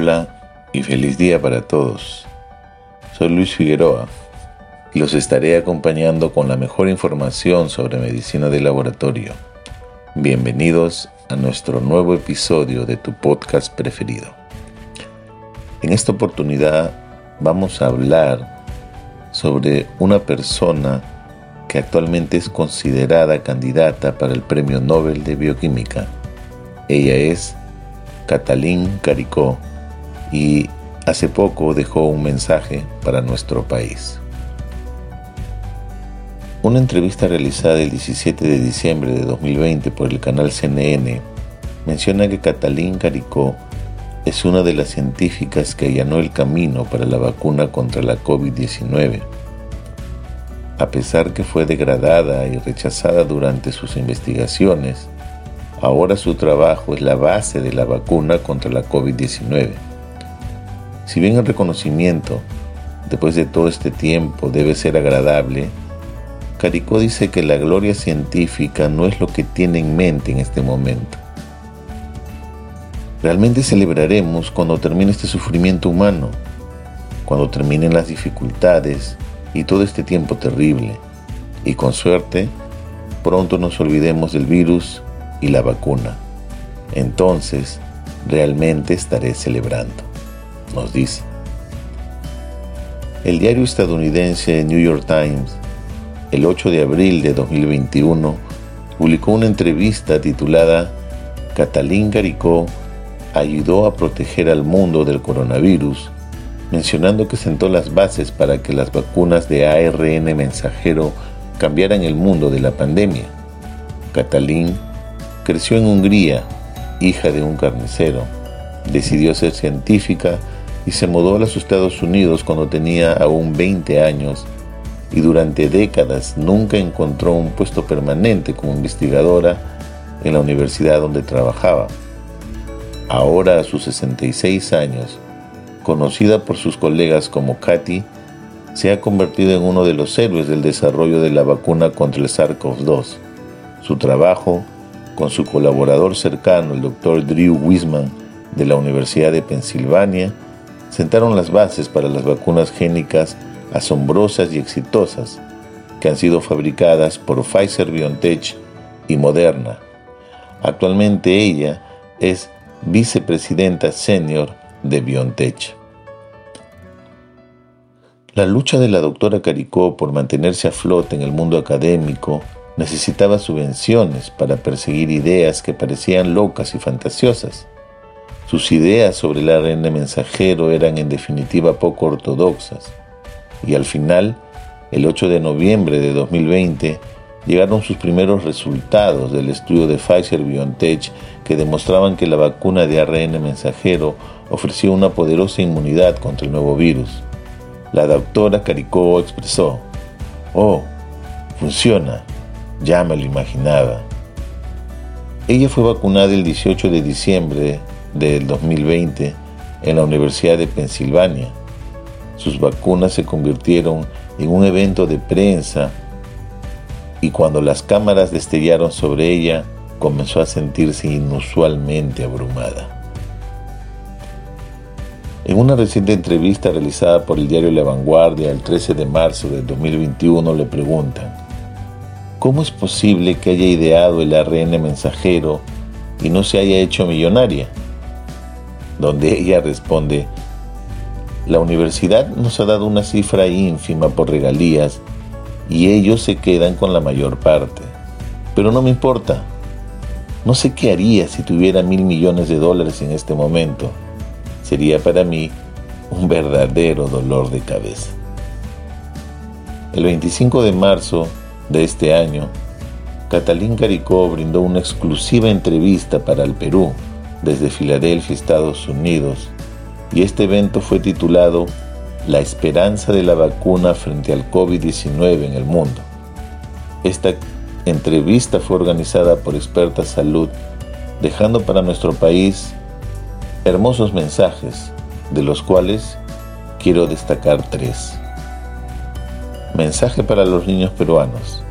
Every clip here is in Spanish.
Hola y feliz día para todos. Soy Luis Figueroa y los estaré acompañando con la mejor información sobre medicina de laboratorio. Bienvenidos a nuestro nuevo episodio de tu podcast preferido. En esta oportunidad vamos a hablar sobre una persona que actualmente es considerada candidata para el Premio Nobel de Bioquímica. Ella es Catalín Caricó y hace poco dejó un mensaje para nuestro país. Una entrevista realizada el 17 de diciembre de 2020 por el canal CNN menciona que Catalín Caricó es una de las científicas que allanó el camino para la vacuna contra la COVID-19. A pesar que fue degradada y rechazada durante sus investigaciones, ahora su trabajo es la base de la vacuna contra la COVID-19. Si bien el reconocimiento, después de todo este tiempo, debe ser agradable, Caricó dice que la gloria científica no es lo que tiene en mente en este momento. Realmente celebraremos cuando termine este sufrimiento humano, cuando terminen las dificultades y todo este tiempo terrible. Y con suerte, pronto nos olvidemos del virus y la vacuna. Entonces, realmente estaré celebrando nos dice. El diario estadounidense New York Times, el 8 de abril de 2021, publicó una entrevista titulada Catalín Garicó ayudó a proteger al mundo del coronavirus, mencionando que sentó las bases para que las vacunas de ARN mensajero cambiaran el mundo de la pandemia. Catalín creció en Hungría, hija de un carnicero. Decidió ser científica y se mudó a los Estados Unidos cuando tenía aún 20 años y durante décadas nunca encontró un puesto permanente como investigadora en la universidad donde trabajaba. Ahora a sus 66 años, conocida por sus colegas como Katy, se ha convertido en uno de los héroes del desarrollo de la vacuna contra el SARS-CoV-2. Su trabajo, con su colaborador cercano, el Dr. Drew Wiseman de la Universidad de Pensilvania, sentaron las bases para las vacunas génicas asombrosas y exitosas que han sido fabricadas por Pfizer BioNTech y Moderna. Actualmente ella es vicepresidenta senior de BioNTech. La lucha de la doctora Caricó por mantenerse a flote en el mundo académico necesitaba subvenciones para perseguir ideas que parecían locas y fantasiosas. Sus ideas sobre el ARN mensajero eran en definitiva poco ortodoxas y al final, el 8 de noviembre de 2020, llegaron sus primeros resultados del estudio de Pfizer BioNTech que demostraban que la vacuna de ARN mensajero ofrecía una poderosa inmunidad contra el nuevo virus. La doctora Caricó expresó, oh, funciona, ya me lo imaginaba. Ella fue vacunada el 18 de diciembre del 2020 en la Universidad de Pensilvania. Sus vacunas se convirtieron en un evento de prensa y cuando las cámaras destellaron sobre ella, comenzó a sentirse inusualmente abrumada. En una reciente entrevista realizada por el diario La Vanguardia el 13 de marzo de 2021 le preguntan, ¿cómo es posible que haya ideado el ARN mensajero y no se haya hecho millonaria? Donde ella responde, la universidad nos ha dado una cifra ínfima por regalías y ellos se quedan con la mayor parte. Pero no me importa. No sé qué haría si tuviera mil millones de dólares en este momento. Sería para mí un verdadero dolor de cabeza. El 25 de marzo de este año, Catalín Caricó brindó una exclusiva entrevista para el Perú desde Filadelfia, Estados Unidos, y este evento fue titulado La esperanza de la vacuna frente al COVID-19 en el mundo. Esta entrevista fue organizada por expertas salud, dejando para nuestro país hermosos mensajes, de los cuales quiero destacar tres. Mensaje para los niños peruanos.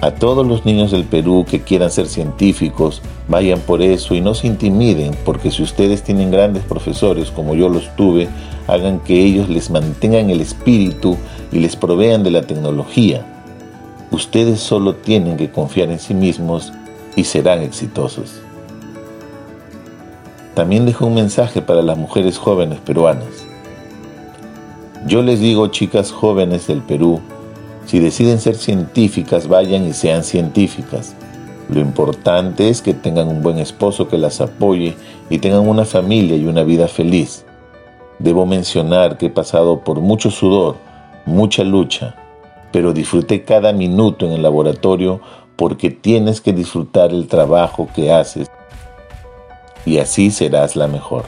A todos los niños del Perú que quieran ser científicos, vayan por eso y no se intimiden, porque si ustedes tienen grandes profesores como yo los tuve, hagan que ellos les mantengan el espíritu y les provean de la tecnología. Ustedes solo tienen que confiar en sí mismos y serán exitosos. También dejo un mensaje para las mujeres jóvenes peruanas. Yo les digo, chicas jóvenes del Perú, si deciden ser científicas, vayan y sean científicas. Lo importante es que tengan un buen esposo que las apoye y tengan una familia y una vida feliz. Debo mencionar que he pasado por mucho sudor, mucha lucha, pero disfruté cada minuto en el laboratorio porque tienes que disfrutar el trabajo que haces y así serás la mejor.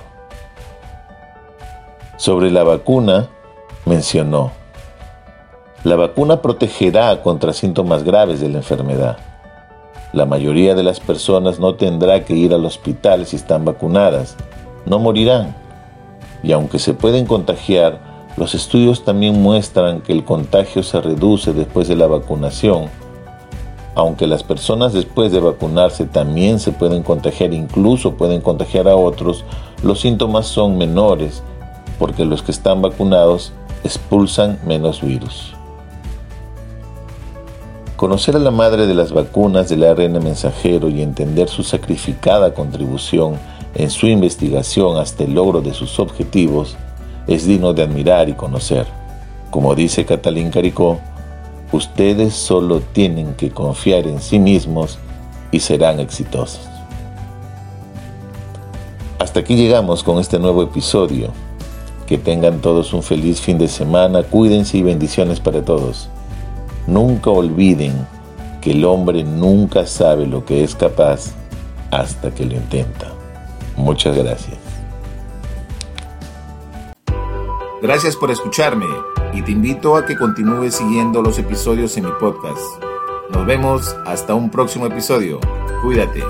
Sobre la vacuna, mencionó, la vacuna protegerá contra síntomas graves de la enfermedad. La mayoría de las personas no tendrá que ir al hospital si están vacunadas, no morirán. Y aunque se pueden contagiar, los estudios también muestran que el contagio se reduce después de la vacunación. Aunque las personas después de vacunarse también se pueden contagiar, incluso pueden contagiar a otros, los síntomas son menores porque los que están vacunados expulsan menos virus. Conocer a la madre de las vacunas del ARN mensajero y entender su sacrificada contribución en su investigación hasta el logro de sus objetivos es digno de admirar y conocer. Como dice Catalín Caricó, ustedes solo tienen que confiar en sí mismos y serán exitosos. Hasta aquí llegamos con este nuevo episodio. Que tengan todos un feliz fin de semana, cuídense y bendiciones para todos. Nunca olviden que el hombre nunca sabe lo que es capaz hasta que lo intenta. Muchas gracias. Gracias por escucharme y te invito a que continúes siguiendo los episodios en mi podcast. Nos vemos hasta un próximo episodio. Cuídate.